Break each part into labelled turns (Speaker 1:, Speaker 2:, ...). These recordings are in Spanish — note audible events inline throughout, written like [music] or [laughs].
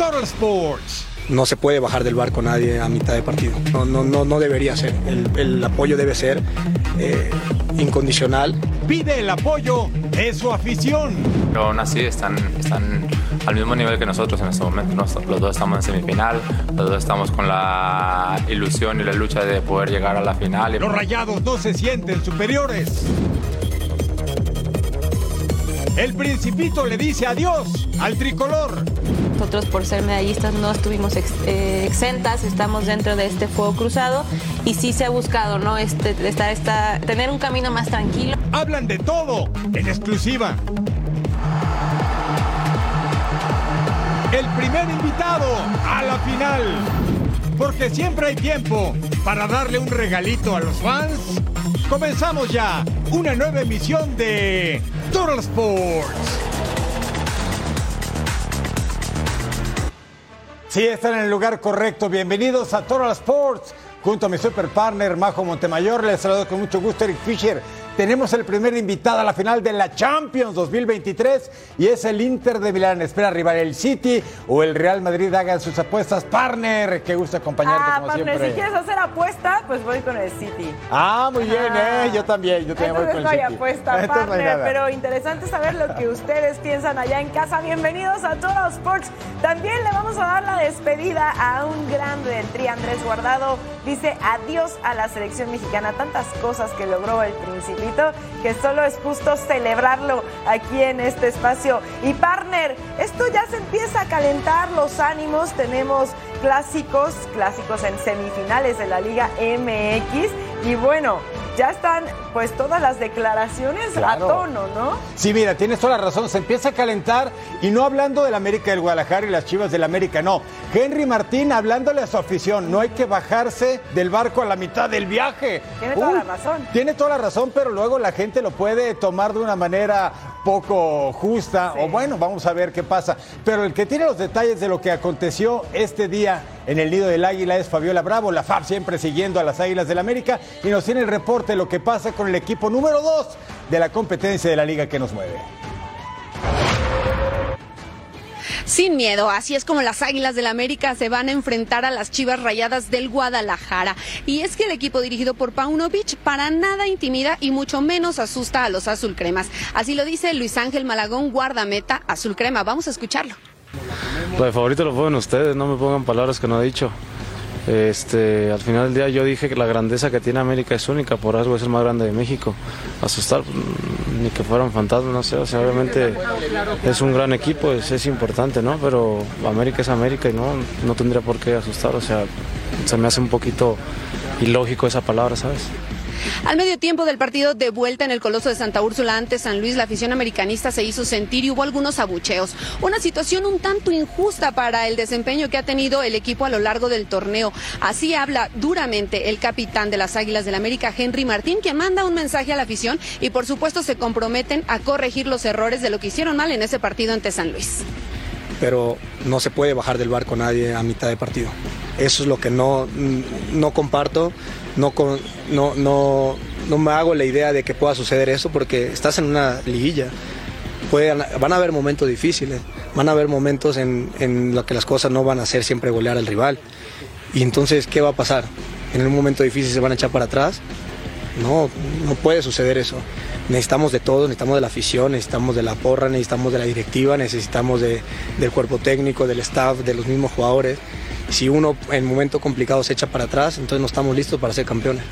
Speaker 1: Total Sports.
Speaker 2: no se puede bajar del barco nadie a mitad de partido. No, no, no, no debería ser. El, el apoyo debe ser eh, incondicional.
Speaker 1: Pide el apoyo de su afición.
Speaker 3: Pero aún así están, están al mismo nivel que nosotros en este momento. Los dos estamos en semifinal, los dos estamos con la ilusión y la lucha de poder llegar a la final.
Speaker 1: Los rayados no se sienten superiores. El principito le dice adiós al tricolor.
Speaker 4: Nosotros por ser medallistas no estuvimos eh, exentas, estamos dentro de este fuego cruzado y sí se ha buscado, ¿no? Este, esta- esta- tener un camino más tranquilo.
Speaker 1: Hablan de todo en exclusiva. El primer invitado a la final. Porque siempre hay tiempo para darle un regalito a los fans. Comenzamos ya una nueva emisión de Total Sports. Sí, están en el lugar correcto. Bienvenidos a Total Sports. Junto a mi super partner Majo Montemayor, les saludo con mucho gusto Eric Fisher. Tenemos el primer invitado a la final de la Champions 2023 y es el Inter de Milán. Espera arribar el City o el Real Madrid hagan sus apuestas. Partner, qué gusto acompañarte
Speaker 5: Ah,
Speaker 1: como
Speaker 5: partner,
Speaker 1: siempre.
Speaker 5: si quieres hacer apuesta, pues voy con el City.
Speaker 1: Ah, muy bien,
Speaker 5: Ah.
Speaker 1: ¿eh? Yo también, yo también voy
Speaker 5: Entonces
Speaker 1: con
Speaker 5: no
Speaker 1: el
Speaker 5: hay
Speaker 1: City.
Speaker 5: apuesta,
Speaker 1: Entonces no hay
Speaker 5: partner, pero interesante saber lo que ustedes piensan allá en casa. Bienvenidos a Total Sports. También le vamos a dar la despedida a un grande del Tri, Andrés Guardado. Dice adiós a la selección mexicana. Tantas cosas que logró el Principito que solo es justo celebrarlo aquí en este espacio. Y partner, esto ya se empieza a calentar los ánimos. Tenemos clásicos, clásicos en semifinales de la Liga MX. Y bueno, ya están pues todas las declaraciones
Speaker 1: Claro.
Speaker 5: a tono, ¿no?
Speaker 1: Sí, mira, tienes toda la razón. Se empieza a calentar y no hablando del América del Guadalajara y las Chivas del América, no. Henry Martín hablándole a su afición. No hay que bajarse del barco a la mitad del viaje.
Speaker 5: Tiene toda la razón.
Speaker 1: Tiene toda la razón, pero luego la gente lo puede tomar de una manera poco justa.
Speaker 5: Sí.
Speaker 1: O bueno, vamos a ver qué pasa. Pero el que tiene los detalles de lo que aconteció este día en el Nido del Águila es Fabiola Bravo, la FAB siempre siguiendo a las Águilas del América y nos tiene el reporte de lo que pasa con el equipo número 2 de la competencia de la liga que nos mueve.
Speaker 6: Sin miedo, así es como las Águilas del América se van a enfrentar a las Chivas Rayadas del Guadalajara. Y es que el equipo dirigido por Paunovic para nada intimida y mucho menos asusta a los azul cremas. Así lo dice Luis Ángel Malagón, guardameta azul crema. Vamos a escucharlo.
Speaker 7: Lo de favorito lo ponen ustedes, no me pongan palabras que no he dicho. Este, al final del día yo dije que la grandeza que tiene América es única, por algo es el más grande de México. Asustar, ni que fueran fantasmas, no sé, o sea, obviamente es un gran equipo, es, es importante, ¿no? Pero América es América y no, no tendría por qué asustar, o sea, se me hace un poquito ilógico esa palabra, ¿sabes?
Speaker 6: Al medio tiempo del partido de vuelta en el Coloso de Santa Úrsula ante San Luis, la afición americanista se hizo sentir y hubo algunos abucheos. Una situación un tanto injusta para el desempeño que ha tenido el equipo a lo largo del torneo. Así habla duramente el capitán de las Águilas del América, Henry Martín, que manda un mensaje a la afición y por supuesto se comprometen a corregir los errores de lo que hicieron mal en ese partido ante San Luis.
Speaker 2: pero no se puede bajar del barco nadie a mitad de partido. Eso es lo que no, no comparto, no, no, no, no me hago la idea de que pueda suceder eso porque estás en una liguilla. Pueden- van a haber momentos difíciles, van a haber momentos en, en los que las cosas no van a ser siempre golear al rival. Y entonces, ¿qué va a pasar? En un momento difícil se van a echar para atrás. No, no puede suceder eso. Necesitamos de todo, necesitamos de la afición, necesitamos de la porra, necesitamos de la directiva, necesitamos de- del cuerpo técnico, del staff, de los mismos jugadores. Si uno en momento complicado se echa para atrás, entonces no estamos listos para ser campeones.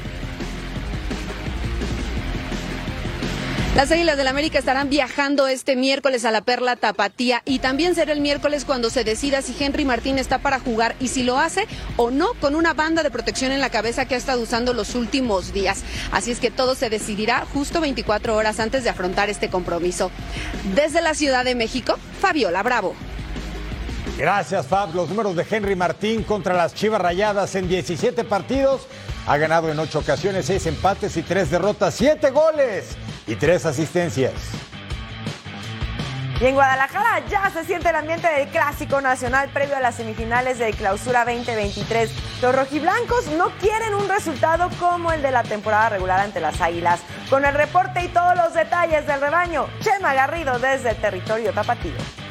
Speaker 6: Las Águilas del América estarán viajando este miércoles a la Perla Tapatía y también será el miércoles cuando se decida si Henry Martín está para jugar y si lo hace o no con una banda de protección en la cabeza que ha estado usando los últimos días. Así es que todo se decidirá justo 24 horas antes de afrontar este compromiso. Desde la Ciudad de México, Fabiola Bravo.
Speaker 1: Gracias, Fab. Los números de Henry Martín contra las Chivas Rayadas en 17 partidos. Ha ganado en 8 ocasiones, 6 empates y 3 derrotas, 7 goles y 3 asistencias.
Speaker 5: Y en Guadalajara ya se siente el ambiente del clásico nacional previo a las semifinales de clausura 2023. Los rojiblancos no quieren un resultado como el de la temporada regular ante las Águilas. Con el reporte y todos los detalles del rebaño, Chema Garrido desde el territorio tapatío.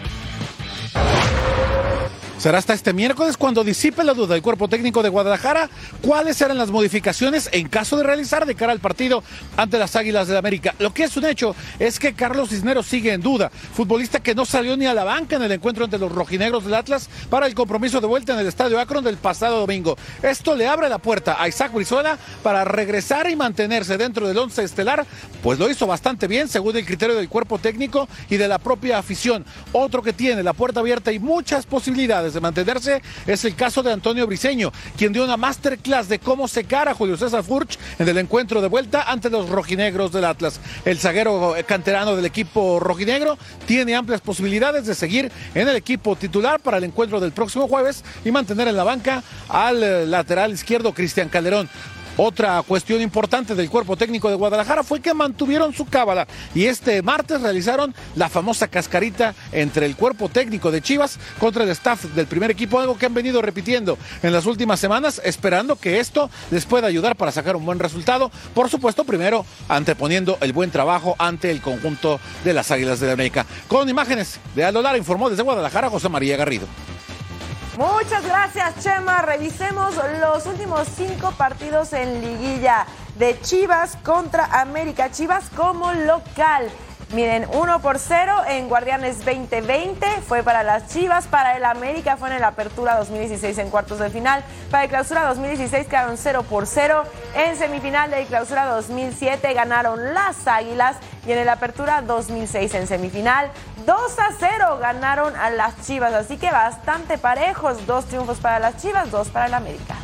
Speaker 8: Será hasta este miércoles cuando disipe la duda del cuerpo técnico de Guadalajara cuáles serán las modificaciones en caso de realizar de cara al partido ante las Águilas de América. Lo que es un hecho es que Carlos Cisneros sigue en duda, futbolista que no salió ni a la banca en el encuentro entre los rojinegros del Atlas para el compromiso de vuelta en el Estadio Akron del pasado domingo. Esto le abre la puerta a Isaac Brizuela para regresar y mantenerse dentro del once estelar, pues lo hizo bastante bien según el criterio del cuerpo técnico y de la propia afición. Otro que tiene la puerta abierta y muchas posibilidades de mantenerse es el caso de Antonio Briseño, quien dio una masterclass de cómo secar a Julio César Furch en el encuentro de vuelta ante los rojinegros del Atlas. El zaguero canterano del equipo rojinegro tiene amplias posibilidades de seguir en el equipo titular para el encuentro del próximo jueves y mantener en la banca al lateral izquierdo Cristian Calderón. Otra cuestión importante del cuerpo técnico de Guadalajara fue que mantuvieron su cábala y este martes realizaron la famosa cascarita entre el cuerpo técnico de Chivas contra el staff del primer equipo, algo que han venido repitiendo en las últimas semanas, esperando que esto les pueda ayudar para sacar un buen resultado. Por supuesto, primero anteponiendo el buen trabajo ante el conjunto de las Águilas de la América. Con imágenes de Aldo Lara informó desde Guadalajara José María Garrido.
Speaker 5: Muchas gracias, Chema. Revisemos los últimos cinco partidos en liguilla de Chivas contra América. Chivas como local. Miren, 1 por 0 en Guardianes 2020 fue para las Chivas, para el América fue en el Apertura 2016 en cuartos de final, para el Clausura 2016 quedaron 0 por 0, en semifinal de Clausura 2007 ganaron las Águilas y en el Apertura 2006 en semifinal 2 a 0 ganaron a las Chivas, así que bastante parejos, dos triunfos para las Chivas, dos para el América.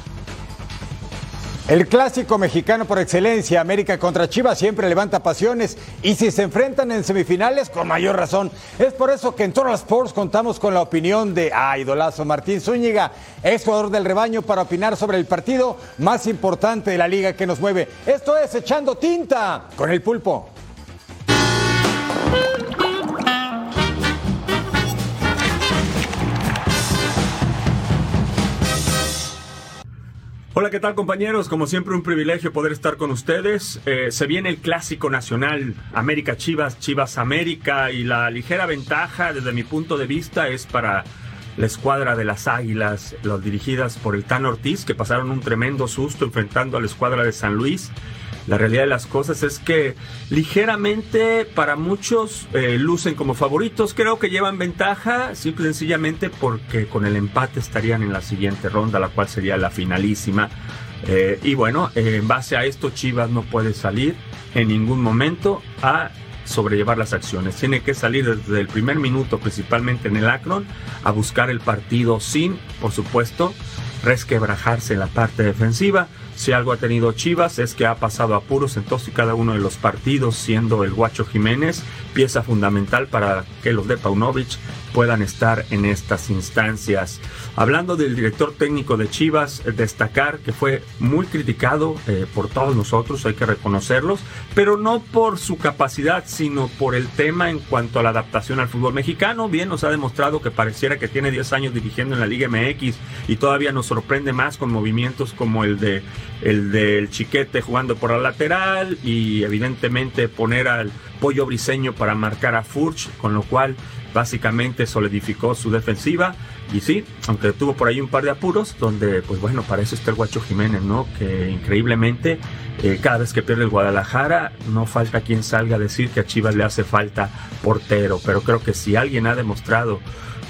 Speaker 1: El clásico mexicano por excelencia, América contra Chivas, siempre levanta pasiones y si se enfrentan en semifinales, con mayor razón. Es por eso que en Total Sports contamos con la opinión de, ah, Martín Zúñiga, ex jugador del rebaño, para opinar sobre el partido más importante de la liga que nos mueve. Esto es Echando Tinta con el pulpo.
Speaker 9: Hola, ¿qué tal compañeros? Como siempre un privilegio poder estar con ustedes. Eh, se viene el clásico nacional América Chivas, Chivas América y la ligera ventaja desde mi punto de vista es para la escuadra de las Águilas, las dirigidas por el Tan Ortiz, que pasaron un tremendo susto enfrentando a la escuadra de San Luis. La realidad de las cosas es que ligeramente para muchos eh, lucen como favoritos. Creo que llevan ventaja, simple y sencillamente porque con el empate estarían en la siguiente ronda, la cual sería la finalísima. Eh, y bueno, en base a esto, Chivas no puede salir en ningún momento a sobrellevar las acciones. Tiene que salir desde el primer minuto, principalmente en el Akron, a buscar el partido sin, por supuesto, resquebrajarse en la parte defensiva. Si algo ha tenido Chivas es que ha pasado apuros en todos y cada uno de los partidos, siendo el Guacho Jiménez pieza fundamental para que los de Paunovic puedan estar en estas instancias. Hablando del director técnico de Chivas, destacar que fue muy criticado eh, por todos nosotros, hay que reconocerlos, pero no por su capacidad, sino por el tema en cuanto a la adaptación al fútbol mexicano. Bien, nos ha demostrado que pareciera que tiene 10 años dirigiendo en la Liga MX y todavía nos sorprende más con movimientos como el de el del Chiquete jugando por la lateral y evidentemente poner al Pollo Briseño para marcar a Furch, con lo cual básicamente solidificó su defensiva. Y sí, aunque tuvo por ahí un par de apuros, donde, pues bueno, para eso está el Guacho Jiménez, ¿no? Que increíblemente, eh, cada vez que pierde el Guadalajara, no falta quien salga a decir que a Chivas le hace falta portero. Pero creo que si alguien ha demostrado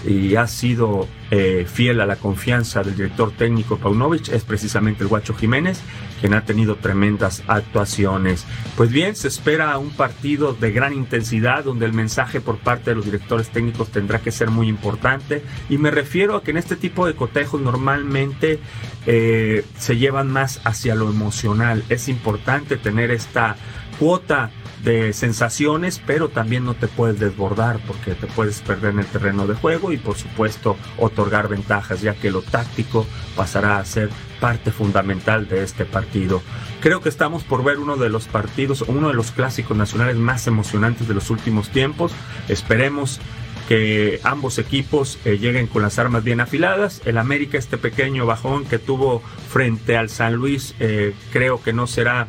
Speaker 9: y ha sido eh, fiel a la confianza del director técnico Paunovic es precisamente el Guacho Jiménez, quien ha tenido tremendas actuaciones. Pues bien, se espera un partido de gran intensidad donde el mensaje por parte de los directores técnicos tendrá que ser muy importante y me refiero a que en este tipo de cotejos normalmente eh, se llevan más hacia lo emocional. Es importante tener esta cuota de sensaciones, pero también no te puedes desbordar porque te puedes perder en el terreno de juego y por supuesto otorgar ventajas, ya que lo táctico pasará a ser parte fundamental de este partido. Creo que estamos por ver uno de los partidos, uno de los clásicos nacionales más emocionantes de los últimos tiempos. Esperemos que ambos equipos eh, lleguen con las armas bien afiladas. El América, este pequeño bajón que tuvo frente al San Luis, eh, creo que no será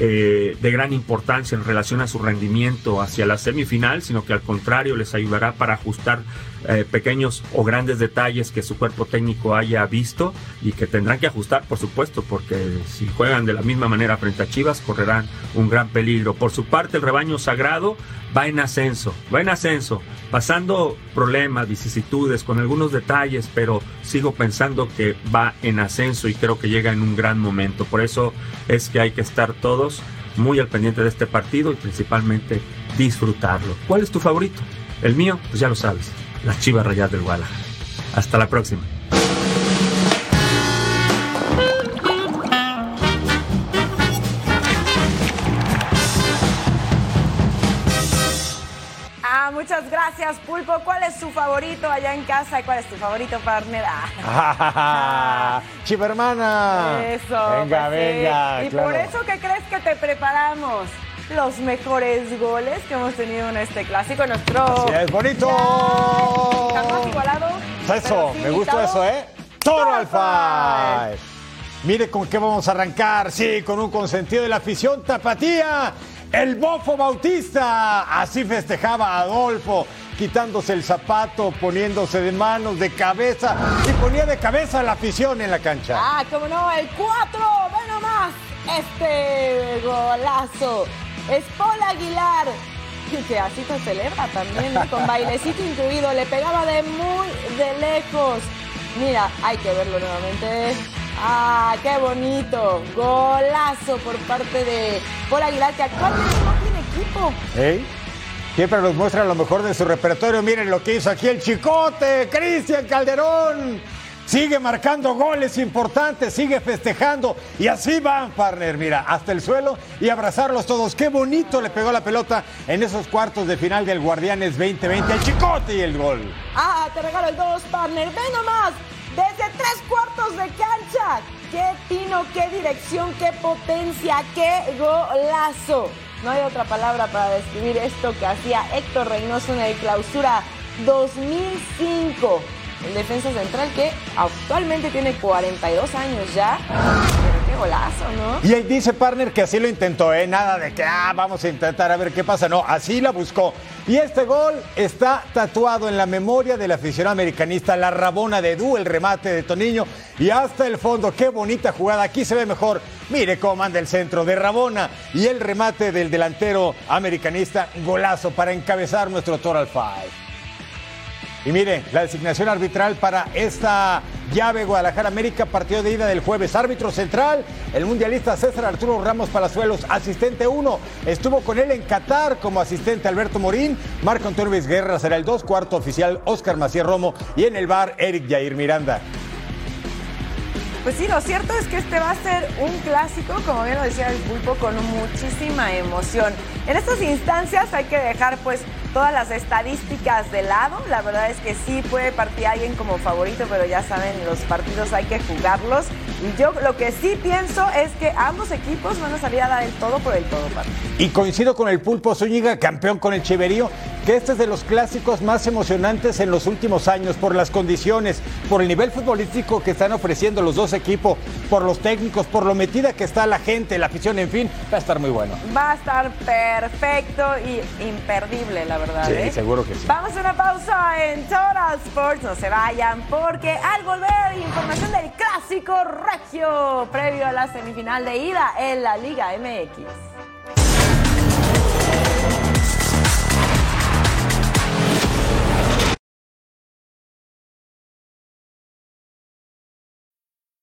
Speaker 9: eh, de gran importancia en relación a su rendimiento hacia la semifinal, sino que al contrario les ayudará para ajustar eh, pequeños o grandes detalles que su cuerpo técnico haya visto y que tendrán que ajustar, por supuesto, porque si juegan de la misma manera frente a Chivas correrán un gran peligro. Por su parte, el rebaño sagrado va en ascenso, va en ascenso, pasando problemas, vicisitudes, con algunos detalles, pero sigo pensando que va en ascenso y creo que llega en un gran momento. Por eso es que hay que estar todos muy al pendiente de este partido y principalmente disfrutarlo. ¿Cuál es tu favorito? El mío, pues ya lo sabes, las Chivas Rayadas del Guadalajara. Hasta la próxima.
Speaker 5: Ah, muchas gracias, Pulpo. ¿Cuál es su favorito allá en casa y cuál es tu favorito, partner? Ah. [laughs]
Speaker 1: Chiva hermana.
Speaker 5: Eso.
Speaker 1: Venga,
Speaker 5: pues sí.
Speaker 1: venga.
Speaker 5: Y
Speaker 1: claro.
Speaker 5: por eso, ¿qué crees que te preparamos? Los mejores goles que hemos tenido en este clásico. Nuestro.
Speaker 1: Es bonito.
Speaker 5: Ya, jamás igualado.
Speaker 1: Eso,
Speaker 5: sí
Speaker 1: me gusta eso, ¿eh? Toro al Five. Mire con qué vamos a arrancar. Sí, con un consentido de la afición tapatía. El Bofo Bautista. Así festejaba Adolfo, quitándose el zapato, poniéndose de manos, de cabeza. Y ponía de cabeza a la afición en la cancha.
Speaker 5: Ah, como no, el 4, ve nomás este golazo. Es Paul Aguilar, que así se celebra también, ¿no? con bailecito incluido, le pegaba de muy de lejos. Mira, hay que verlo nuevamente. Ah, qué bonito. Golazo por parte de Paul Aguilar, que actualmente no tiene equipo.
Speaker 1: ¿Eh? Siempre nos muestra lo mejor de su repertorio. Miren lo que hizo aquí el chicote, Cristian Calderón. Sigue marcando goles importantes, sigue festejando. Y así van, partner. Mira, hasta el suelo y abrazarlos todos. Qué bonito le pegó la pelota en esos cuartos de final del Guardianes 2020. El chicote y el gol.
Speaker 5: Ah, te regalo el 2, partner. Ve nomás, desde tres cuartos de cancha. Qué tino, qué dirección, qué potencia, qué golazo. No hay otra palabra para describir esto que hacía Héctor Reynoso en el clausura 2005. El defensa central que actualmente tiene 42 años ya. Pero qué golazo, ¿no?
Speaker 1: Y él dice, partner, que así lo intentó, ¿eh? Nada de que, ah, vamos a intentar a ver qué pasa. No, así la buscó. Y este gol está tatuado en la memoria del aficionado americanista, la rabona de Edu, el remate de Toniño. Y hasta el fondo, qué bonita jugada. Aquí se ve mejor. Mire cómo manda el centro de Rabona. Y el remate del delantero americanista, golazo para encabezar nuestro Total Five. Y mire, la designación arbitral para esta llave Guadalajara América, partido de ida del jueves. Árbitro central, el mundialista César Arturo Ramos Palazuelos, asistente 1. Estuvo con él en Qatar como asistente Alberto Morín. Marco Antonio Guerra será el 2, cuarto oficial Oscar Macías Romo. Y en el bar, Eric Jair Miranda.
Speaker 5: Pues sí, lo cierto es que este va a ser un clásico, como bien lo decía el pulpo, con muchísima emoción. En estas instancias hay que dejar pues todas las estadísticas de lado. La verdad es que sí puede partir alguien como favorito, pero ya saben, los partidos hay que jugarlos. Y yo lo que sí pienso es que ambos equipos van a salir a dar el todo por el todo, Pato.
Speaker 1: Y coincido con el Pulpo Zúñiga, campeón con el Cheverío, que este es de los clásicos más emocionantes en los últimos años por las condiciones, por el nivel futbolístico que están ofreciendo los dos equipos, por los técnicos, por lo metida que está la gente, la afición, en fin, va a estar muy bueno.
Speaker 5: Va a estar perfecto y imperdible, la verdad.
Speaker 1: Sí,
Speaker 5: ¿eh?
Speaker 1: seguro que sí.
Speaker 5: Vamos a una pausa en Total Sports. No se vayan porque al volver, información del clásico regio previo a la semifinal de ida en la Liga MX.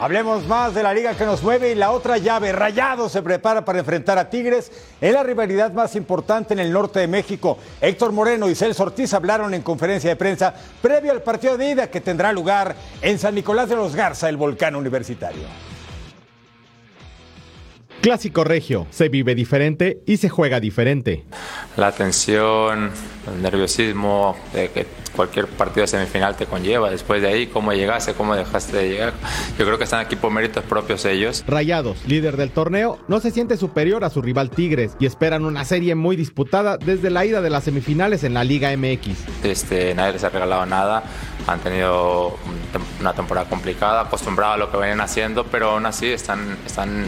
Speaker 1: Hablemos más de la liga que nos mueve y la otra llave. Rayado se prepara para enfrentar a Tigres en la rivalidad más importante en el norte de México. Héctor Moreno y Celso Ortiz hablaron en conferencia de prensa previo al partido de ida que tendrá lugar en San Nicolás de los Garza, el volcán universitario.
Speaker 10: Clásico regio, se vive diferente y se juega diferente.
Speaker 3: La tensión, el nerviosismo de que cualquier partido de semifinal te conlleva. Después de ahí, cómo llegaste, cómo dejaste de llegar. Yo creo que están aquí por méritos propios ellos.
Speaker 10: Rayados, líder del torneo, no se siente superior a su rival Tigres y esperan una serie muy disputada desde la ida de las semifinales en la Liga MX.
Speaker 3: Este, nadie les ha regalado nada. Han tenido una temporada complicada, acostumbrada a lo que venían haciendo, pero aún así están, están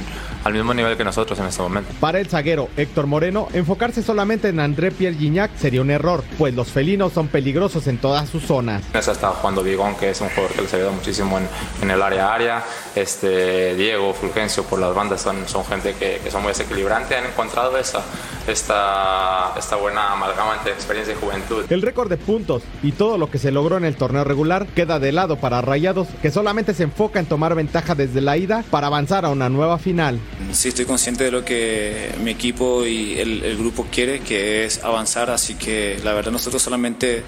Speaker 3: al mismo nivel que nosotros en este momento.
Speaker 10: Para el zaguero Héctor Moreno, enfocarse solamente en André Pierre Gignac sería un error, pues los felinos son peligrosos en todas sus zonas.
Speaker 3: Ha estado jugando Vigón, que es un jugador que les ayuda muchísimo en, en el área área. Este, Diego, Fulgencio, por las bandas son, son gente que, que son muy desequilibrantes. Han encontrado esa, esta, esta buena amalgama entre experiencia y juventud.
Speaker 10: El récord de puntos y todo lo que se logró en el torneo regular queda de lado para Rayados, que solamente se enfoca en tomar ventaja desde la ida para avanzar a una nueva final.
Speaker 11: Sí, estoy consciente de lo que mi equipo y el, el grupo quiere, que es avanzar, así que la verdad nosotros solamente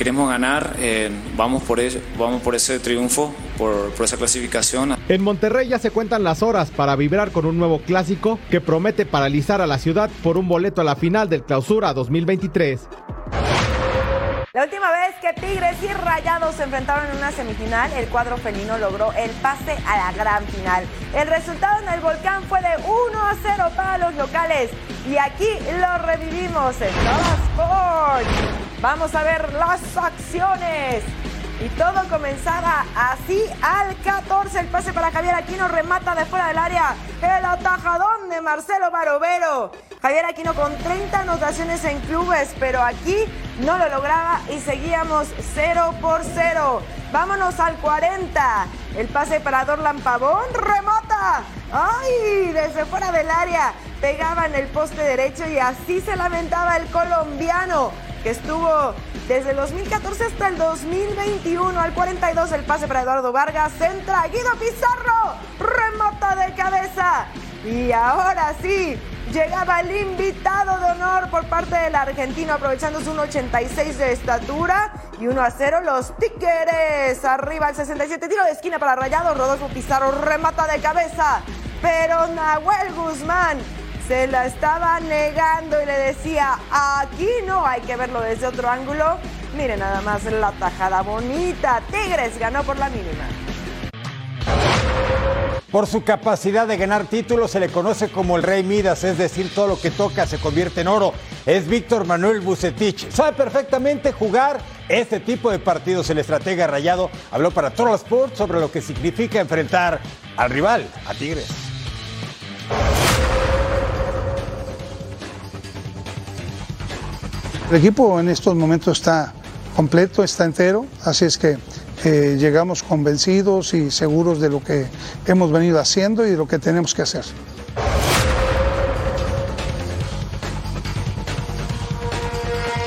Speaker 11: queremos ganar, eh, vamos, por ese, vamos por ese triunfo, por, esa clasificación.
Speaker 10: En Monterrey ya se cuentan las horas para vibrar con un nuevo clásico que promete paralizar a la ciudad por un boleto a la final del Clausura 2023.
Speaker 5: La última vez que Tigres y Rayados se enfrentaron en una semifinal, el cuadro felino logró el pase a la gran final. El resultado en el volcán fue de 1 a 0 para los locales y aquí lo revivimos en Toda Sport. Vamos a ver las acciones. Y todo comenzaba así al 14. El pase para Javier Aquino remata de fuera del área. El atajadón de Marcelo Barovero. Javier Aquino con 30 anotaciones en clubes, pero aquí no lo lograba y seguíamos 0 por 0. Vámonos al 40. El pase para Dorlan Pavón. Remata. ¡Ay! Desde fuera del área. Pegaba en el poste derecho y así se lamentaba el colombiano que estuvo desde el 2014 hasta el 2021. Al 42 el pase para Eduardo Vargas. Centra Guido Pizarro. Remata de cabeza. Y ahora sí, llegaba el invitado de honor por parte del argentino, aprovechando su 1.86 de estatura. Y 1 a 0 los Tigres. Arriba el 67, tiro de esquina para Rayado. Rodolfo Pizarro remata de cabeza. Pero Nahuel Guzmán se la estaba negando y le decía, aquí no, hay que verlo desde otro ángulo. Miren nada más la tajada bonita. Tigres ganó por la mínima.
Speaker 1: Por su capacidad de ganar títulos se le conoce como el Rey Midas, es decir, todo lo que toca se convierte en oro. Es Víctor Manuel Bucetich. Sabe perfectamente jugar este tipo de partidos. El estratega Rayado habló para Total Sports sobre lo que significa enfrentar al rival, a Tigres.
Speaker 12: El equipo en estos momentos está completo, está entero, así es que eh, llegamos convencidos y seguros de lo que hemos venido haciendo y de lo que tenemos que hacer.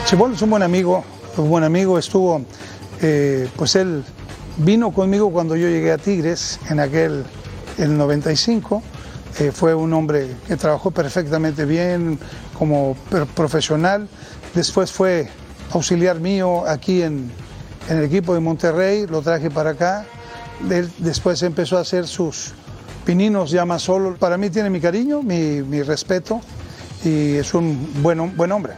Speaker 12: Chibol es un buen amigo, un buen amigo, estuvo, eh, pues él vino conmigo cuando yo llegué a Tigres en aquel, el 95, eh, fue un hombre que trabajó perfectamente bien como profesional, después fue auxiliar mío aquí en, en el equipo de Monterrey, lo traje para acá. Después empezó a hacer sus pininos ya más solo. Para mí tiene mi cariño, mi, mi respeto y es un buen hombre.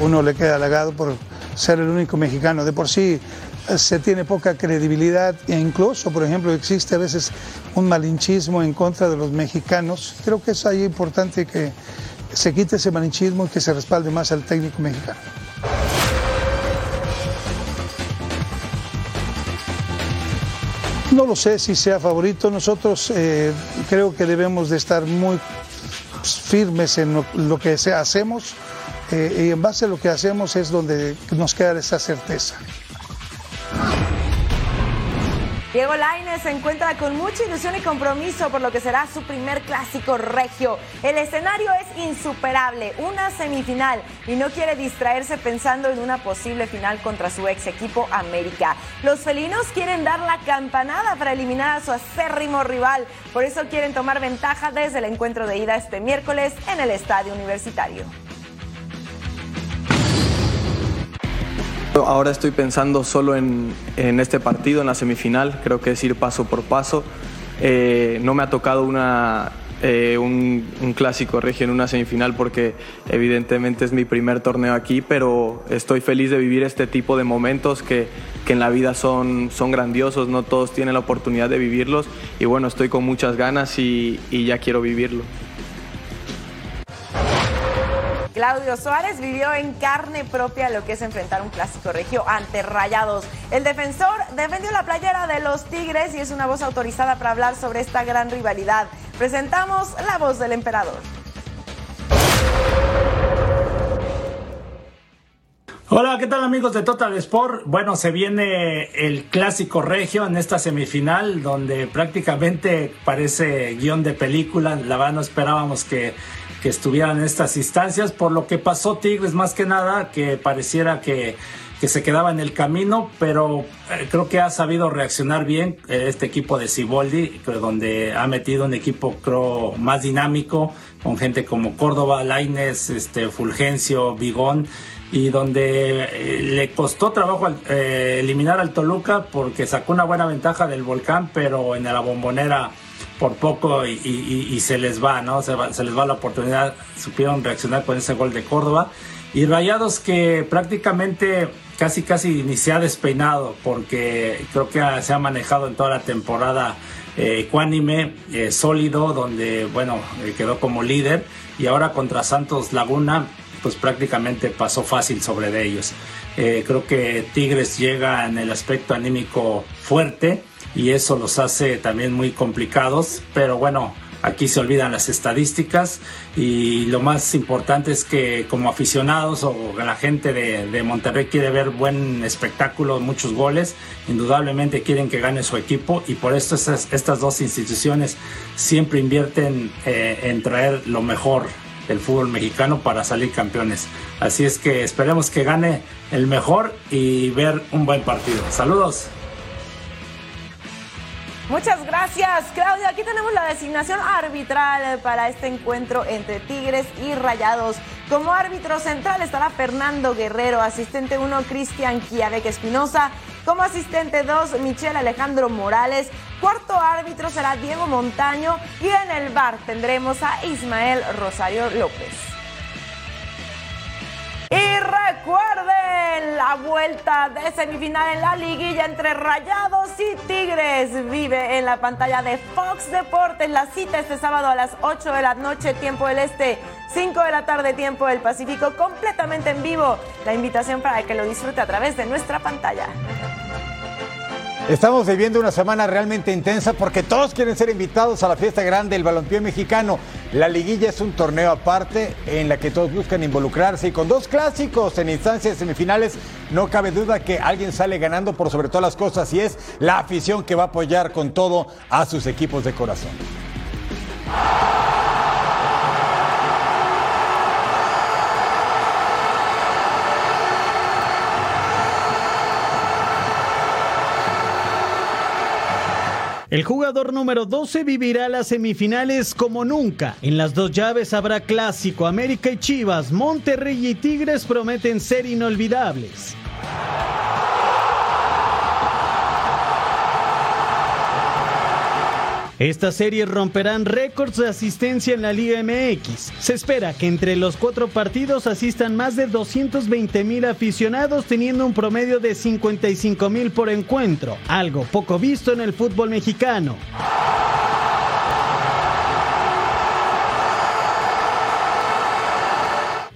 Speaker 12: Uno le queda halagado por ser el único mexicano. De por sí se tiene poca credibilidad e incluso, por ejemplo, existe a veces un malinchismo en contra de los mexicanos. Creo que es ahí importante que se quite ese malinchismo y que se respalde más al técnico mexicano. No lo sé si sea favorito. Nosotros eh, creo que debemos de estar muy firmes en lo, que hacemos eh, y en base a lo que hacemos es donde nos queda esa certeza.
Speaker 5: Diego Lainez se encuentra con mucha ilusión y compromiso por lo que será su primer clásico regio. El escenario es insuperable, una semifinal, y no quiere distraerse pensando en una posible final contra su ex equipo América. Los felinos quieren dar la campanada para eliminar a su acérrimo rival, por eso quieren tomar ventaja desde el encuentro de ida este miércoles en el estadio universitario.
Speaker 13: Ahora estoy pensando solo en, este partido, en la semifinal, creo que es ir paso por paso. Eh, no me ha tocado eh, un, clásico regio en una semifinal porque evidentemente es mi primer torneo aquí, pero estoy feliz de vivir este tipo de momentos que, en la vida son grandiosos, no todos tienen la oportunidad de vivirlos y bueno, estoy con muchas ganas y ya quiero vivirlo.
Speaker 5: Claudio Suárez vivió en carne propia lo que es enfrentar un clásico regio ante Rayados. El defensor defendió la playera de los Tigres y es una voz autorizada para hablar sobre esta gran rivalidad. Presentamos la voz del emperador.
Speaker 14: Hola, ¿qué tal amigos de Total Sport? Bueno, se viene el clásico regio en esta semifinal donde prácticamente parece guion de película. La verdad no esperábamos que que estuvieran en estas instancias, por lo que pasó Tigres más que nada, que pareciera que, se quedaba en el camino, pero eh, creo que ha sabido reaccionar bien eh, este equipo de Ciboldi, donde ha metido un equipo creo más dinámico, con gente como Córdoba, Laines, este, Fulgencio, Vigón, y donde eh, le costó trabajo eliminar al Toluca porque sacó una buena ventaja del volcán, pero en la bombonera por poco y, se les va, ¿no? Se, se, les va la oportunidad, supieron reaccionar con ese gol de Córdoba. Y Rayados que prácticamente casi casi ni se ha despeinado porque creo que se ha manejado en toda la temporada eh, ecuánime, eh, sólido, donde bueno, eh, quedó como líder y ahora contra Santos Laguna pues prácticamente pasó fácil sobre de ellos. creo que Tigres llega en el aspecto anímico fuerte y eso los hace también muy complicados, pero bueno, aquí se olvidan las estadísticas y lo más importante es que como aficionados o la gente de, Monterrey quiere ver buen espectáculo, muchos goles, indudablemente quieren que gane su equipo y por esto estas, dos instituciones siempre invierten eh, en traer lo mejor del fútbol mexicano para salir campeones. Así es que esperemos que gane el mejor y ver un buen partido. Saludos.
Speaker 5: Muchas gracias, Claudia. Aquí tenemos la designación arbitral para este encuentro entre Tigres y Rayados. Como árbitro central estará Fernando Guerrero, asistente 1 Cristian Quiabec Espinosa, como asistente 2 Michelle Alejandro Morales, cuarto árbitro será Diego Montaño y en el bar tendremos a Ismael Rosario López. Y recuerden la vuelta de semifinal en la liguilla entre Rayados y Tigres. Vive en la pantalla de Fox Deportes la cita este sábado a las 8 de la noche, tiempo del este, 5 de la tarde, tiempo del Pacífico, completamente en vivo. La invitación para que lo disfrute a través de nuestra pantalla.
Speaker 1: Estamos viviendo una semana realmente intensa porque todos quieren ser invitados a la fiesta grande del balompié mexicano. La liguilla es un torneo aparte en la que todos buscan involucrarse y con dos clásicos en instancias semifinales no cabe duda que alguien sale ganando por sobre todas las cosas y es la afición que va a apoyar con todo a sus equipos de corazón.
Speaker 15: El jugador número 12 vivirá las semifinales como nunca. En las dos llaves habrá clásico. América y Chivas, Monterrey y Tigres prometen ser inolvidables. Estas series romperán récords de asistencia en la Liga MX. Se espera que entre los cuatro partidos asistan más de 220 mil aficionados, teniendo un promedio de 55 mil por encuentro, algo poco visto en el fútbol mexicano.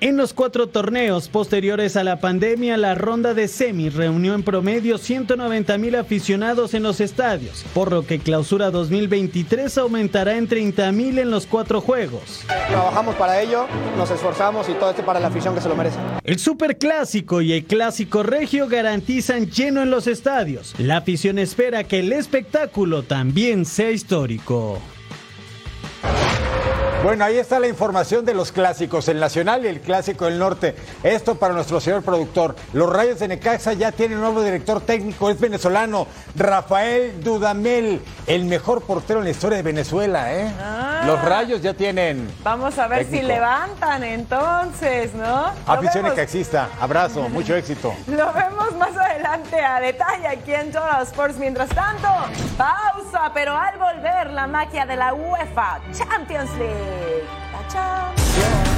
Speaker 15: En los cuatro torneos posteriores a la pandemia, la ronda de semi reunió en promedio 190 mil aficionados en los estadios, por lo que clausura 2023 aumentará en 30 mil en los cuatro juegos.
Speaker 16: Trabajamos para ello, nos esforzamos y todo esto para la afición que se lo merece.
Speaker 15: El Superclásico y el Clásico Regio garantizan lleno en los estadios. La afición espera que el espectáculo también sea histórico.
Speaker 1: Bueno, ahí está la información de los clásicos, el Nacional y el Clásico del Norte. Esto para nuestro señor productor. Los Rayos de Necaxa ya tienen nuevo director técnico, es venezolano, Rafael Dudamel, el mejor portero en la historia de Venezuela. ¿eh?
Speaker 5: Ah.
Speaker 1: Los Rayos ya tienen.
Speaker 5: Vamos a ver si levantan entonces, ¿no? Vemos-
Speaker 1: necaxista, abrazo, mucho éxito. [laughs]
Speaker 5: Lo vemos más adelante a detalle aquí en Total Sports. Mientras tanto, pausa, pero al volver la magia de la UEFA Champions League. La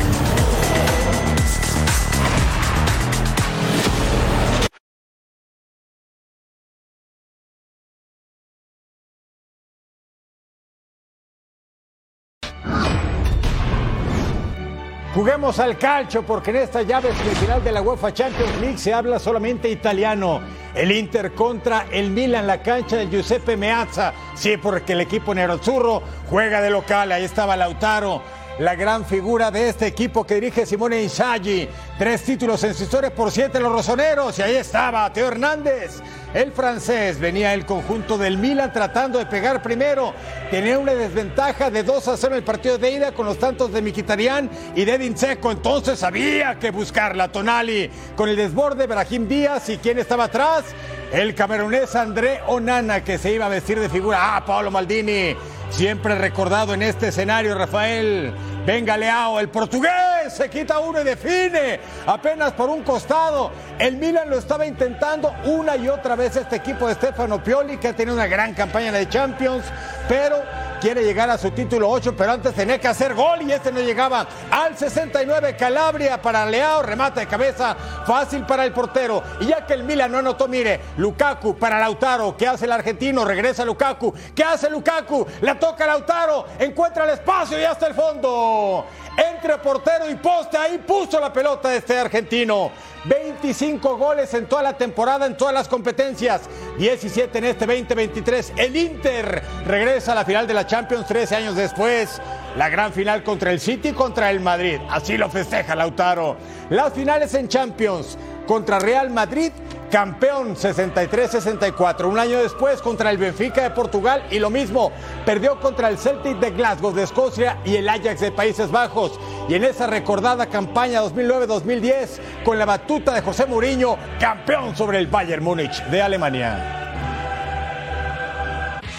Speaker 1: Juguemos al calcio porque en esta llave semifinal de la UEFA Champions League se habla solamente italiano. El Inter contra el Milan, la cancha del Giuseppe Meazza. Sí, porque el equipo nerazzurro juega de local. Ahí estaba Lautaro, la gran figura de este equipo que dirige Simone Inzaghi. Tres títulos en su por siete los rosoneros. Y ahí estaba Teo Hernández. El francés venía el conjunto del Milan tratando de pegar primero. Tenía una desventaja de 2 a 0 en el partido de ida con los tantos de Miquitarián y de Edin Dzeko. Entonces había que buscarla. Tonali con el desborde, Brahim Díaz y quién estaba atrás. El camerunés André Onana que se iba a vestir de figura. Ah, Paolo Maldini. Siempre recordado en este escenario, Rafael. Venga Leao, el portugués se quita uno y define apenas por un costado. El Milan lo estaba intentando una y otra vez este equipo de Stefano Pioli que ha tenido una gran campaña de Champions, pero quiere llegar a su título 8, pero antes tenía que hacer gol y este no llegaba al 69 Calabria para Leao, remata de cabeza, fácil para el portero. Y ya que el Milan no anotó, mire, Lukaku para Lautaro, ¿qué hace el argentino? Regresa Lukaku, ¿qué hace Lukaku? La toca Lautaro, encuentra el espacio y hasta el fondo. Entre portero y poste, ahí puso la pelota este argentino. 25 goles en toda la temporada, en todas las competencias. 17 en este 2023. El Inter regresa a la final de la Champions 13 años después. La gran final contra el City contra el Madrid. Así lo festeja Lautaro. Las finales en Champions contra Real Madrid campeón 63-64. Un año después contra el Benfica de Portugal y lo mismo, perdió contra el Celtic de Glasgow de Escocia y el Ajax de Países Bajos. Y en esa recordada campaña 2009-2010 con la batuta de José Mourinho, campeón sobre el Bayern Múnich de Alemania.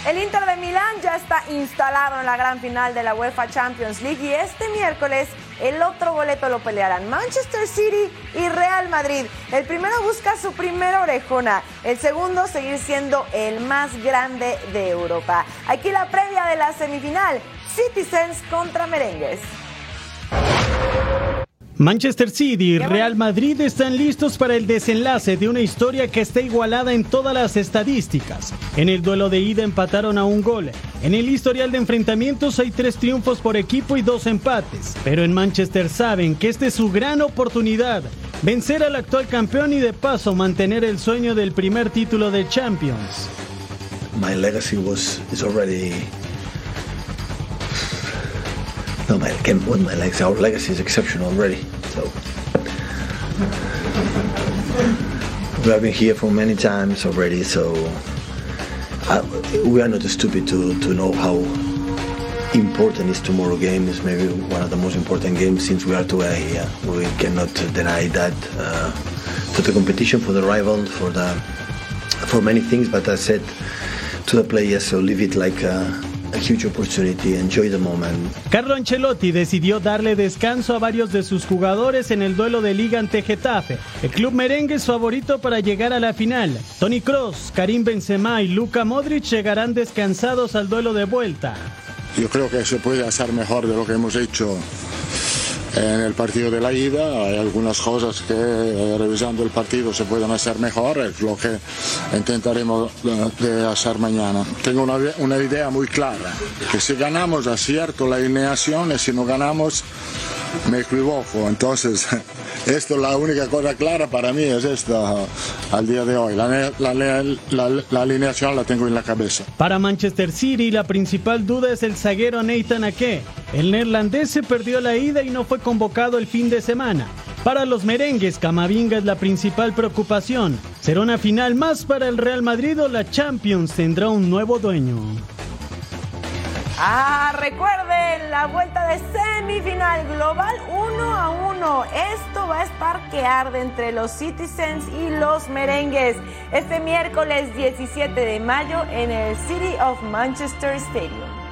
Speaker 5: El Inter de Milán ya está instalado en la gran final de la UEFA Champions League y este miércoles el otro boleto lo pelearán Manchester City y Real Madrid. El primero busca su primera orejona, el segundo seguir siendo el más grande de Europa. Aquí la previa de la semifinal, Citizens contra Merengues.
Speaker 15: Manchester City y Real Madrid están listos para el desenlace de una historia que está igualada en todas las estadísticas. En el duelo de ida empataron a un gol. En el historial de enfrentamientos hay tres triunfos por equipo y dos empates. Pero en Manchester saben que esta es su gran oportunidad. Vencer al actual campeón y de paso mantener el sueño del primer título de Champions.
Speaker 17: my legacy was is already no my can what my legs out. legacy is exceptional already so. We have been here for many times already so I, we are not stupid to, to know how important is tomorrow game is. Maybe one of the most important games since we are together here. We cannot deny that uh, for the competition for the rival for the for many things but I said to the players so leave it like a, a huge opportunity enjoy the moment
Speaker 15: Carlo Ancelotti decidió darle descanso a varios de sus jugadores en el duelo de liga ante Getafe. El club merengue es favorito para llegar a la final. Tony Cross, Karim Benzema y Luka Modric llegarán descansados al duelo de vuelta.
Speaker 18: Yo creo que se puede hacer mejor de lo que hemos hecho en el partido de la ida. Hay algunas cosas que eh, revisando el partido se pueden hacer mejor, es lo que intentaremos eh, hacer mañana. Tengo una, una idea muy clara, que si ganamos acierto la alineación y si no ganamos me equivoco. Entonces, [laughs] esto la única cosa clara para mí es esta al día de hoy. La, la, la, la, alineación la tengo en la cabeza.
Speaker 15: Para Manchester City, la principal duda es el zaguero Nathan Ake. El neerlandés se perdió la ida y no fue convocado el fin de semana. Para los merengues, Camavinga es la principal preocupación. ¿Será una final más para el Real Madrid o la Champions tendrá un nuevo dueño?
Speaker 5: Ah, recuerden la vuelta de semifinal global 1 a 1. Esto va a estar que arde entre los Citizens y los merengues este miércoles 17 de mayo en el City of Manchester Stadium.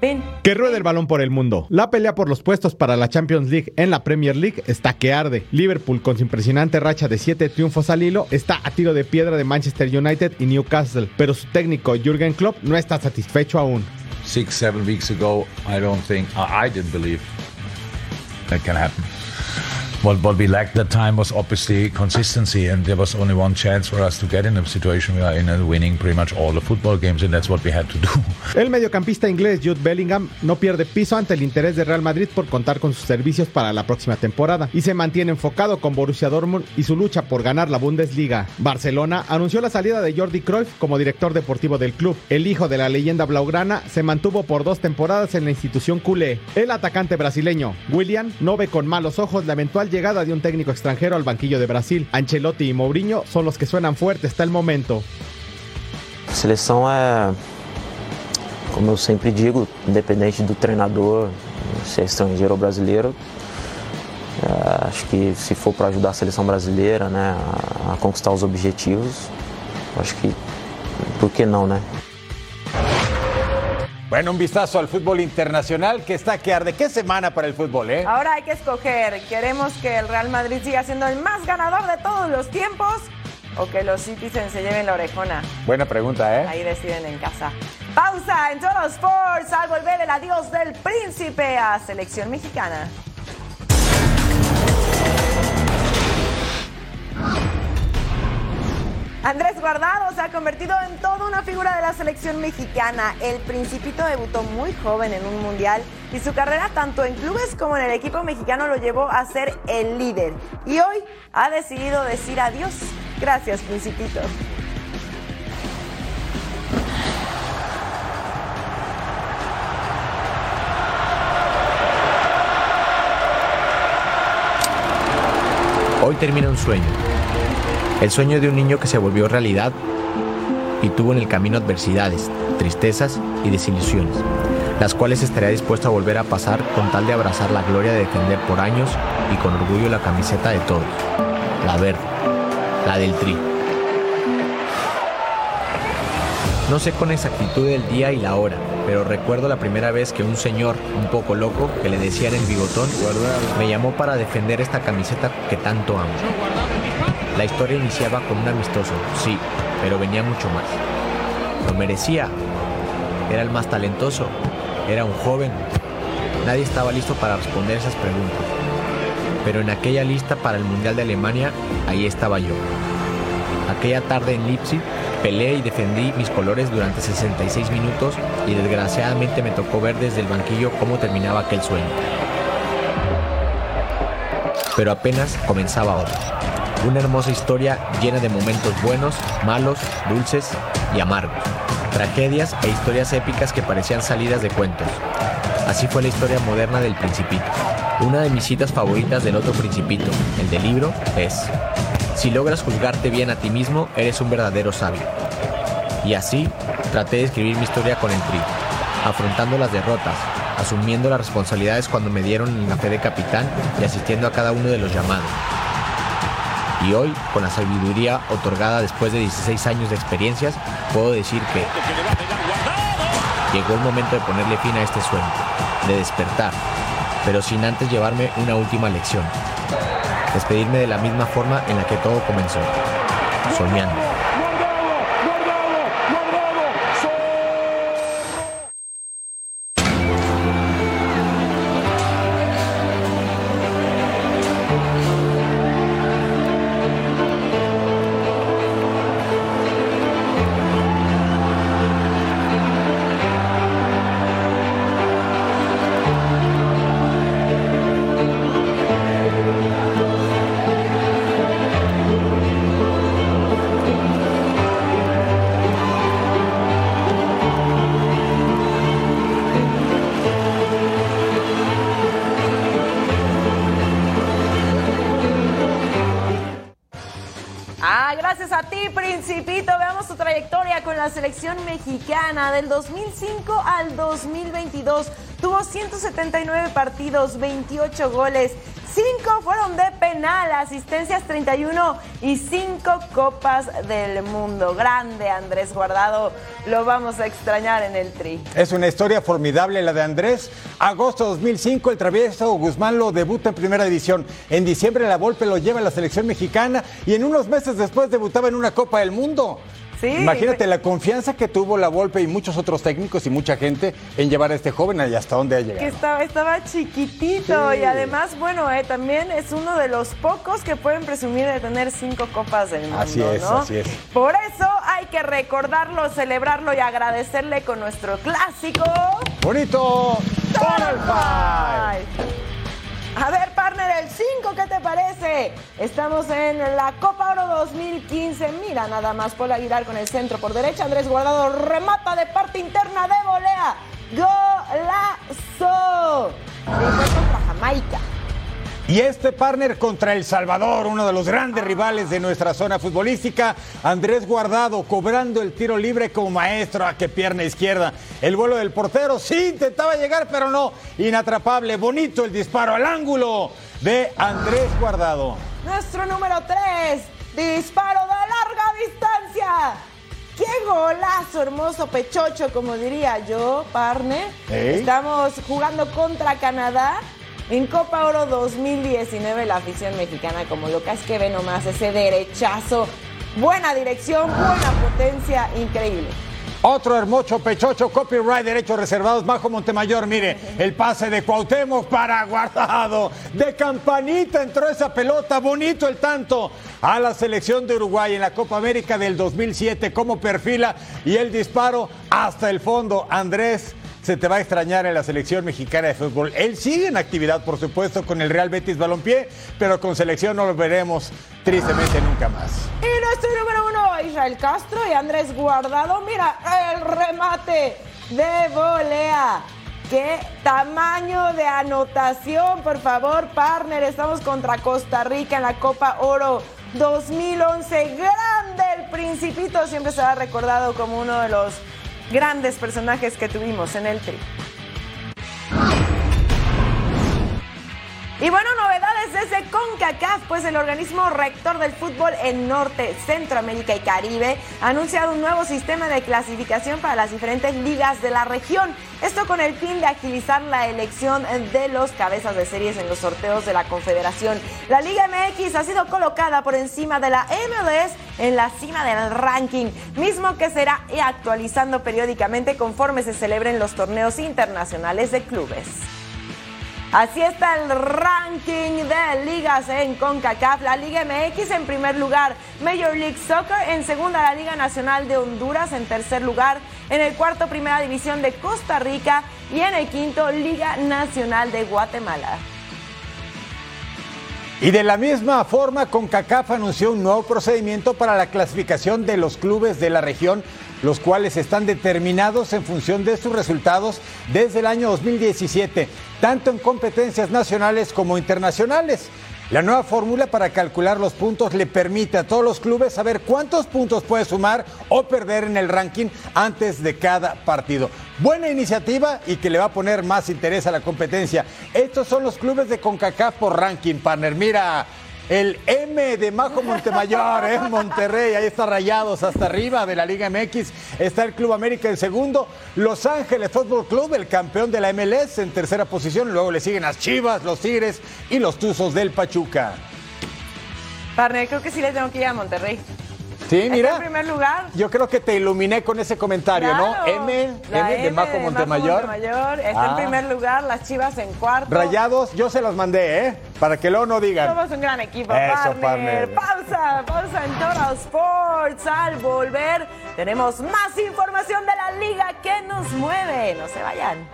Speaker 10: Que ruede el balón por el mundo. La pelea por los puestos para la Champions League en la Premier League está que arde. Liverpool, con su impresionante racha de 7 triunfos al hilo, está a tiro de piedra de Manchester United y Newcastle, pero su técnico Jürgen Klopp no está satisfecho aún.
Speaker 19: Six, seven weeks ago, I don't think, I didn't believe that can happen. What, what lacked that time was obviously consistency, and there was only one chance for us to get in a situation we are in winning pretty much all the football games, and that's what we had to do. [laughs]
Speaker 10: El mediocampista inglés Jude Bellingham no pierde piso ante el interés de Real Madrid por contar con sus servicios para la próxima temporada y se mantiene enfocado con Borussia Dortmund y su lucha por ganar la Bundesliga. Barcelona anunció la salida de Jordi Cruyff como director deportivo del club. El hijo de la leyenda blaugrana se mantuvo por dos temporadas en la institución culé. El atacante brasileño William no ve con malos ojos la eventual llegada de un técnico extranjero al banquillo de Brasil. Ancelotti y Mourinho son los que suenan fuerte hasta el momento.
Speaker 20: A seleção é, como eu sempre digo, independente do treinador, se é estrangeiro ou brasileiro, é, acho que se for para ajudar a seleção brasileira né, a, a conquistar os objetivos, acho que por que não, né?
Speaker 1: Bueno, un vistazo al fútbol internacional que está que arde. ¿Qué semana para el fútbol, eh?
Speaker 5: Ahora hay que escoger. ¿Queremos que el Real Madrid siga siendo el más ganador de todos los tiempos o que los Citizens se lleven la orejona?
Speaker 1: Buena pregunta, ¿eh?
Speaker 5: Ahí deciden en casa. Pausa en Total Sports al volver el adiós del príncipe a selección mexicana. Andrés Guardado se ha convertido en toda una figura de la selección mexicana. El Principito debutó muy joven en un mundial y su carrera tanto en clubes como en el equipo mexicano lo llevó a ser el líder. Y hoy ha decidido decir adiós. Gracias, Principito.
Speaker 21: Hoy termina un sueño el sueño de un niño que se volvió realidad y tuvo en el camino adversidades, tristezas y desilusiones, las cuales estaría dispuesto a volver a pasar con tal de abrazar la gloria de defender por años y con orgullo la camiseta de todos, la verde, la del tri. No sé con exactitud el día y la hora, pero recuerdo la primera vez que un señor un poco loco, que le decían el bigotón, me llamó para defender esta camiseta que tanto amo. La historia iniciaba con un amistoso, sí, pero venía mucho más. Lo merecía. Era el más talentoso. Era un joven. Nadie estaba listo para responder esas preguntas. Pero en aquella lista para el Mundial de Alemania, ahí estaba yo. Aquella tarde en Leipzig, peleé y defendí mis colores durante 66 minutos y desgraciadamente me tocó ver desde el banquillo cómo terminaba aquel sueño. Pero apenas comenzaba otro. Una hermosa historia llena de momentos buenos, malos, dulces y amargos. Tragedias e historias épicas que parecían salidas de cuentos. Así fue la historia moderna del Principito. Una de mis citas favoritas del otro Principito, el del libro, es, si logras juzgarte bien a ti mismo, eres un verdadero sabio. Y así traté de escribir mi historia con el tri, afrontando las derrotas, asumiendo las responsabilidades cuando me dieron la fe de capitán y asistiendo a cada uno de los llamados. Y hoy, con la sabiduría otorgada después de 16 años de experiencias, puedo decir que llegó el momento de ponerle fin a este sueño, de despertar, pero sin antes llevarme una última lección. Despedirme de la misma forma en la que todo comenzó, soñando.
Speaker 5: 2005 al 2022. Tuvo 179 partidos, 28 goles. 5 fueron de penal, asistencias 31 y 5 copas del mundo. Grande Andrés Guardado, lo vamos a extrañar en el tri.
Speaker 1: Es una historia formidable la de Andrés. Agosto 2005, el travieso Guzmán lo debuta en primera división. En diciembre, la Volpe lo lleva a la selección mexicana y en unos meses después debutaba en una Copa del Mundo. Imagínate la confianza que tuvo la Volpe y muchos otros técnicos y mucha gente en llevar a este joven y hasta dónde ha llegado.
Speaker 5: Que estaba, estaba chiquitito y además, bueno, eh, también es uno de los pocos que pueden presumir de tener cinco copas del mundo.
Speaker 1: Así es,
Speaker 5: ¿no?
Speaker 1: así es.
Speaker 5: Por eso hay que recordarlo, celebrarlo y agradecerle con nuestro clásico.
Speaker 1: Bonito.
Speaker 5: Total Five. A ver, partner, el 5, ¿qué te parece? Estamos en la Copa Oro 2015. Mira nada más, Paul Aguilar con el centro por derecha. Andrés Guardado remata de parte interna de volea. ¡Golazo! Contra Jamaica.
Speaker 1: Y este partner contra El Salvador, uno de los grandes rivales de nuestra zona futbolística, Andrés Guardado cobrando el tiro libre como maestro. ¿A qué pierna izquierda? El vuelo del portero sí intentaba llegar, pero no. Inatrapable, bonito el disparo al ángulo de Andrés Guardado.
Speaker 5: Nuestro número 3, disparo de larga distancia. ¡Qué golazo, hermoso pechocho, como diría yo, partner!
Speaker 1: ¿Eh?
Speaker 5: Estamos jugando contra Canadá. En Copa Oro 2019 la afición mexicana como loca es que ve nomás ese derechazo. Buena dirección, buena potencia, increíble.
Speaker 1: Otro hermoso pechocho, copyright, derechos reservados, Majo Montemayor. Mire, el pase de Cuauhtémoc para Guardado. De campanita entró esa pelota, bonito el tanto. A la selección de Uruguay en la Copa América del 2007, como perfila y el disparo hasta el fondo. Andrés se te va a extrañar en la selección mexicana de fútbol. Él sigue en actividad, por supuesto, con el Real Betis Balompié, pero con selección no lo veremos tristemente nunca más.
Speaker 5: Y nuestro número uno, Israel Castro y Andrés Guardado. Mira el remate de volea. ¡Qué tamaño de anotación! Por favor, partner, estamos contra Costa Rica en la Copa Oro 2011. Grande el Principito, siempre será recordado como uno de los grandes personajes que tuvimos en el tri. Y bueno, novedades desde CONCACAF, pues el organismo rector del fútbol en Norte, Centroamérica y Caribe ha anunciado un nuevo sistema de clasificación para las diferentes ligas de la región. Esto con el fin de agilizar la elección de los cabezas de series en los sorteos de la Confederación. La Liga MX ha sido colocada por encima de la MLS en la cima del ranking, mismo que será actualizando periódicamente conforme se celebren los torneos internacionales de clubes. Así está el ranking de ligas en CONCACAF. La Liga MX en primer lugar, Major League Soccer en segunda, la Liga Nacional de Honduras en tercer lugar, en el cuarto, Primera División de Costa Rica y en el quinto, Liga Nacional de Guatemala.
Speaker 1: Y de la misma forma, CONCACAF anunció un nuevo procedimiento para la clasificación de los clubes de la región, los cuales están determinados en función de sus resultados desde el año 2017, tanto en competencias nacionales como internacionales. La nueva fórmula para calcular los puntos le permite a todos los clubes saber cuántos puntos puede sumar o perder en el ranking antes de cada partido. Buena iniciativa y que le va a poner más interés a la competencia. Estos son los clubes de CONCACAF por ranking, partner. Mira, el M de Majo Montemayor en Monterrey, ahí está Rayados hasta arriba de la Liga MX, está el Club América en segundo, Los Ángeles Fútbol Club, el campeón de la MLS en tercera posición, luego le siguen las Chivas, los Tigres y los Tuzos del Pachuca.
Speaker 5: Partner, creo que sí le tengo que ir a Monterrey.
Speaker 1: Sí,
Speaker 5: ¿Está
Speaker 1: mira.
Speaker 5: en primer lugar?
Speaker 1: Yo creo que te iluminé con ese comentario, ¿no? M, M de Majo Montemayor.
Speaker 5: Montemayor, Está
Speaker 1: Ah.
Speaker 5: en primer lugar, las Chivas en cuarto.
Speaker 1: Rayados, yo se los mandé, ¿eh? Para que luego no digan.
Speaker 5: Somos un gran equipo,
Speaker 1: Eso,
Speaker 5: partner.
Speaker 1: partner.
Speaker 5: Pausa, pausa en Total Sports. Al volver, tenemos más información de la liga que nos mueve. No se vayan.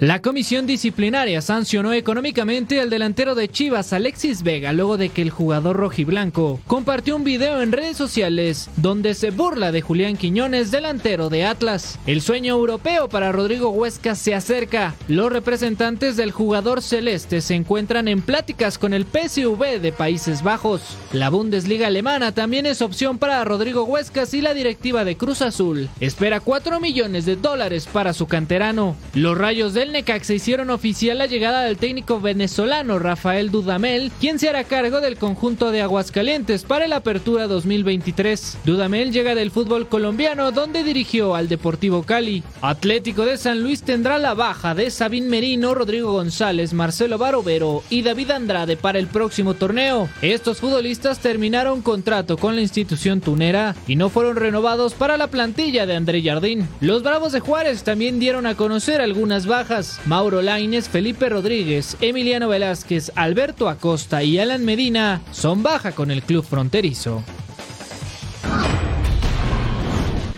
Speaker 22: La comisión disciplinaria sancionó económicamente al delantero de Chivas, Alexis Vega, luego de que el jugador rojiblanco compartió un video en redes sociales donde se burla de Julián Quiñones, delantero de Atlas. El sueño europeo para Rodrigo Huesca se acerca. Los representantes del jugador celeste se encuentran en pláticas con el PSV de Países Bajos. La Bundesliga alemana también es opción para Rodrigo Huescas y la directiva de Cruz Azul espera 4 millones de dólares para su canterano. Los rayos del Necaxa hicieron oficial la llegada del técnico venezolano Rafael Dudamel, quien se hará cargo del conjunto de Aguascalientes para la apertura 2023. Dudamel llega del fútbol colombiano donde dirigió al Deportivo Cali. Atlético de San Luis tendrá la baja de Sabín Merino, Rodrigo González, Marcelo Barovero y David Andrade para el próximo torneo. Estos futbolistas terminaron contrato con la institución tunera y no fueron renovados para la plantilla de André Jardín. Los Bravos de Juárez también dieron a conocer algunas bajas Mauro Laines, Felipe Rodríguez, Emiliano Velázquez, Alberto Acosta y Alan Medina son baja con el club fronterizo.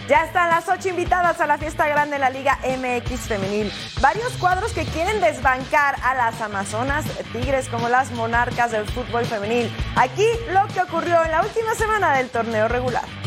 Speaker 5: Ya están las ocho invitadas a la fiesta grande de la Liga MX Femenil. Varios cuadros que quieren desbancar a las Amazonas Tigres como las monarcas del fútbol femenil. Aquí lo que ocurrió en la última semana del torneo regular.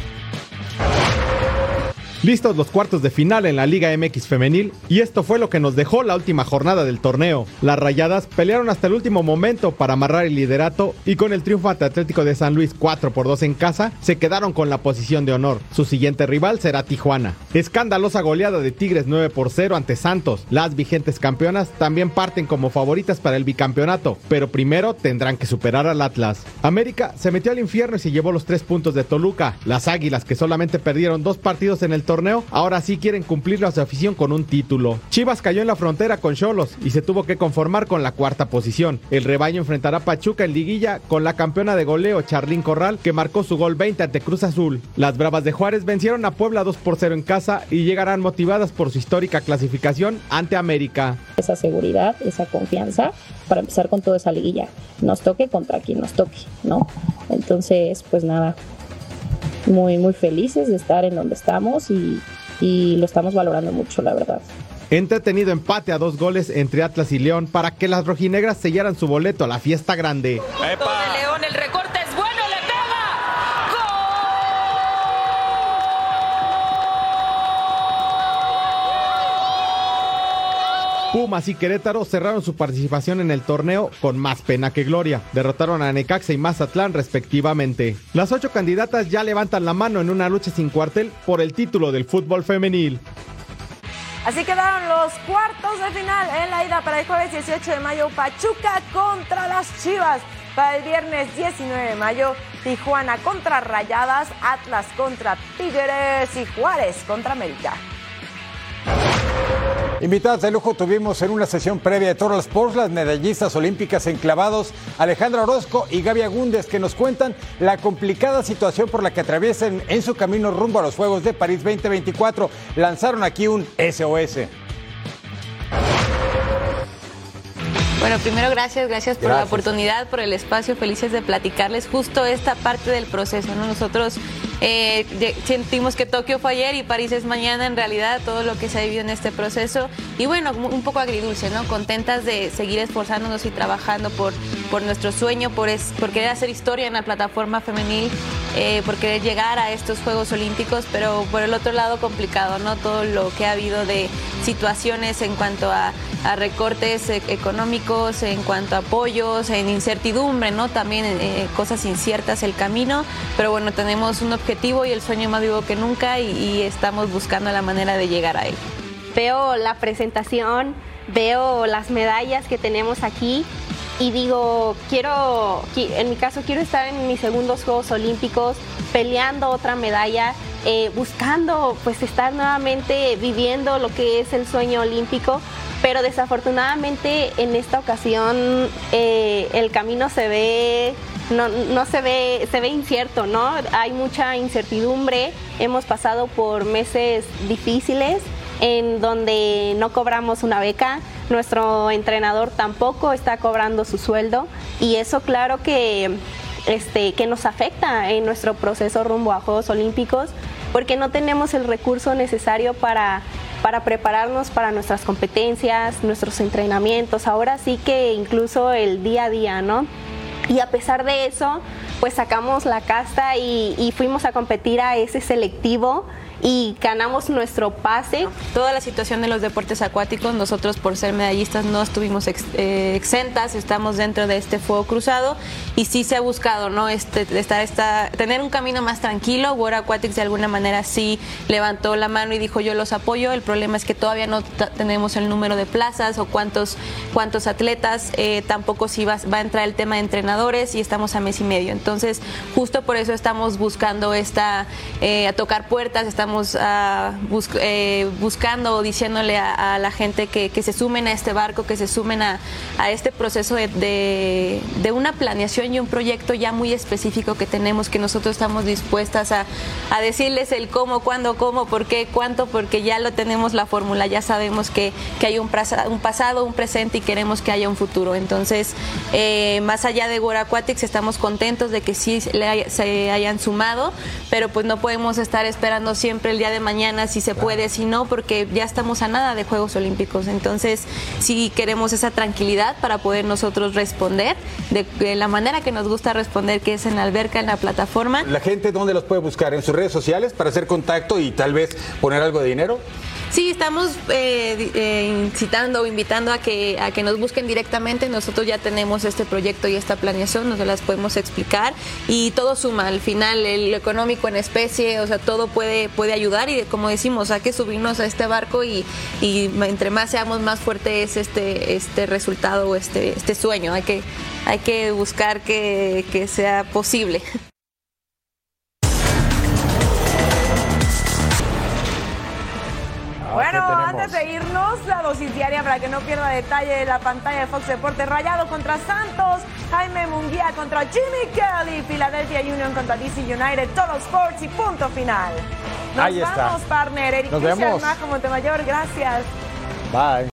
Speaker 10: Listos los cuartos de final en la Liga MX femenil y esto fue lo que nos dejó la última jornada del torneo. Las Rayadas pelearon hasta el último momento para amarrar el liderato y con el triunfo ante Atlético de San Luis 4 por 2 en casa se quedaron con la posición de honor. Su siguiente rival será Tijuana. Escandalosa goleada de Tigres 9 por 0 ante Santos. Las vigentes campeonas también parten como favoritas para el bicampeonato, pero primero tendrán que superar al Atlas. América se metió al infierno y se llevó los tres puntos de Toluca. Las Águilas que solamente perdieron dos partidos en el torneo ahora sí quieren cumplir a su afición con un título. Chivas cayó en la frontera con Cholos y se tuvo que conformar con la cuarta posición. El rebaño enfrentará a Pachuca en liguilla con la campeona de goleo Charlín Corral que marcó su gol 20 ante Cruz Azul. Las Bravas de Juárez vencieron a Puebla 2 por 0 en casa y llegarán motivadas por su histórica clasificación ante América.
Speaker 23: Esa seguridad, esa confianza para empezar con toda esa liguilla. Nos toque contra quien nos toque, ¿no? Entonces, pues nada, muy, muy felices de estar en donde estamos y, y lo estamos valorando mucho, la verdad.
Speaker 10: Entretenido empate a dos goles entre Atlas y León para que las rojinegras sellaran su boleto a la fiesta grande.
Speaker 24: ¡Epa! León, el recorte
Speaker 10: Pumas y Querétaro cerraron su participación en el torneo con más pena que gloria. Derrotaron a Necaxa y Mazatlán respectivamente. Las ocho candidatas ya levantan la mano en una lucha sin cuartel por el título del fútbol femenil.
Speaker 5: Así quedaron los cuartos de final en la ida para el jueves 18 de mayo, Pachuca contra las Chivas. Para el viernes 19 de mayo, Tijuana contra Rayadas, Atlas contra Tigres y Juárez contra América.
Speaker 1: Invitadas de lujo tuvimos en una sesión previa de Total Sports las medallistas olímpicas enclavados Alejandra Orozco y Gaby Agúndez que nos cuentan la complicada situación por la que atraviesan en su camino rumbo a los Juegos de París 2024. Lanzaron aquí un SOS.
Speaker 25: Bueno, primero gracias, gracias por la oportunidad, por el espacio, felices de platicarles justo esta parte del proceso. ¿no? Nosotros eh, sentimos que Tokio fue ayer y París es mañana, en realidad, todo lo que se ha vivido en este proceso. Y bueno, un poco agridulce, ¿no? Contentas de seguir esforzándonos y trabajando por, por nuestro sueño, por, es, por querer hacer historia en la plataforma femenil, eh, por querer llegar a estos Juegos Olímpicos, pero por el otro lado complicado, ¿no? Todo lo que ha habido de situaciones en cuanto a, a recortes e-, económicos, en cuanto a apoyos, en incertidumbre, ¿no? También eh, cosas inciertas el camino, pero bueno, tenemos un objetivo y el sueño más vivo que nunca y, y estamos buscando la manera de llegar a él.
Speaker 26: Veo la presentación, veo las medallas que tenemos aquí y digo, quiero, en mi caso, quiero estar en mis segundos Juegos Olímpicos peleando otra medalla, eh, buscando pues estar nuevamente viviendo lo que es el sueño olímpico, pero desafortunadamente en esta ocasión eh, el camino se ve no, no, se ve, se ve incierto, ¿no? Hay mucha incertidumbre, hemos pasado por meses difíciles en donde no cobramos una beca, nuestro entrenador tampoco está cobrando su sueldo y eso claro que, este, que nos afecta en nuestro proceso rumbo a Juegos Olímpicos porque no tenemos el recurso necesario para para prepararnos para nuestras competencias, nuestros entrenamientos, ahora sí que incluso el día a día, ¿no? Y a pesar de eso, pues sacamos la casta y, y fuimos a competir a ese selectivo y ganamos nuestro pase.
Speaker 25: Toda la situación de los deportes acuáticos, nosotros por ser medallistas no estuvimos ex, eh, exentas, estamos dentro de este fuego cruzado y sí se ha buscado, ¿no? Este, estar, esta, tener un camino más tranquilo. World Aquatics de alguna manera sí levantó la mano y dijo yo los apoyo. El problema es que todavía no tenemos el número de plazas o cuántos, cuántos atletas. Eh, tampoco si va, va, a entrar el tema de entrenadores y estamos a mes y medio. Entonces, justo por eso estamos buscando esta, eh, a tocar puertas, estamos uh, bus eh, buscando o diciéndole a, a la gente que, que, se sumen a este barco, que se sumen a, a este proceso de, de, de, una planeación y un proyecto ya muy específico que tenemos, que nosotros estamos dispuestas a, a decirles el cómo, cuándo, cómo, por qué, cuánto, porque ya lo tenemos la fórmula, ya sabemos que, que hay un, un, pasado, un presente y queremos que haya un futuro. Entonces, eh, más allá de World Aquatics, estamos contentos de que sí le, se hayan sumado, pero pues no podemos estar esperando siempre el día de mañana si se claro. puede, si no, porque ya estamos a nada de Juegos Olímpicos. Entonces, sí queremos esa tranquilidad para poder nosotros responder de, de, la manera que nos gusta responder, que es en la alberca, en la plataforma.
Speaker 1: ¿La gente dónde los puede buscar? ¿En sus redes sociales para hacer contacto y tal vez poner algo de dinero?
Speaker 25: Sí, estamos eh, eh, incitando o invitando a que, a que nos busquen directamente. Nosotros ya tenemos este proyecto y esta planeación, nos las podemos explicar y todo suma. Al final, el económico en especie, o sea, todo puede, puede ayudar y como decimos, hay que subirnos a este barco y, y entre más seamos, más fuerte es este, este resultado o este, este sueño. Hay que, hay que buscar que, que sea posible.
Speaker 5: Bueno, antes de irnos, la dosis diaria para que no pierda detalle de la pantalla de Fox Deportes. Rayado contra Santos, Jaime Munguía contra Jimmy Kelly, Philadelphia Union contra DC United, Total Sports y punto final. Nos
Speaker 1: Ahí
Speaker 5: vamos,
Speaker 1: está.
Speaker 5: partner. Eric
Speaker 1: Nos vemos.
Speaker 5: Majo Montemayor, gracias.
Speaker 1: Bye.